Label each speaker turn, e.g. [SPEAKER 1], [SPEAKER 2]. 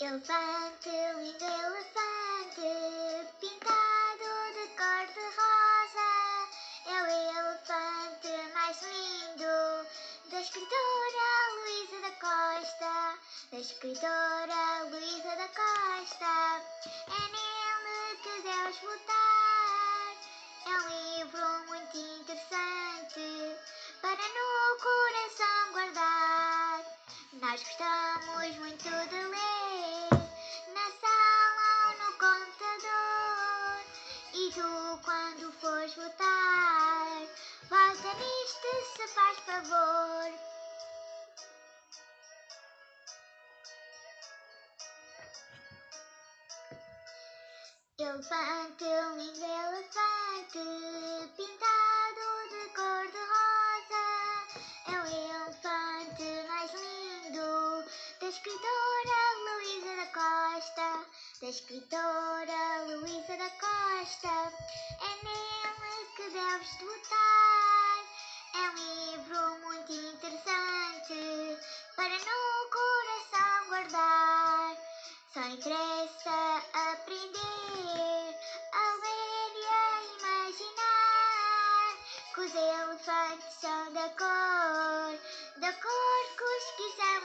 [SPEAKER 1] Elefante, lindo elefante, pintado de cor de rosa. É o elefante mais lindo da escritora Luísa da Costa. Da escritora Luísa da Costa. É nele que deves votar. É um livro muito interessante para no coração guardar. Nós gostamos muito de Quando fores votar, vota nisto se faz favor. Elefante, lindo elefante, pintado de cor de rosa. É o elefante mais lindo da escritora Luísa da Costa. Da escritora Luísa Costa. É nele que deves votar. É um livro muito interessante para no coração guardar. Só interessa aprender a ler e a imaginar que os elefantes são da cor, da cor que os quisermos pintar.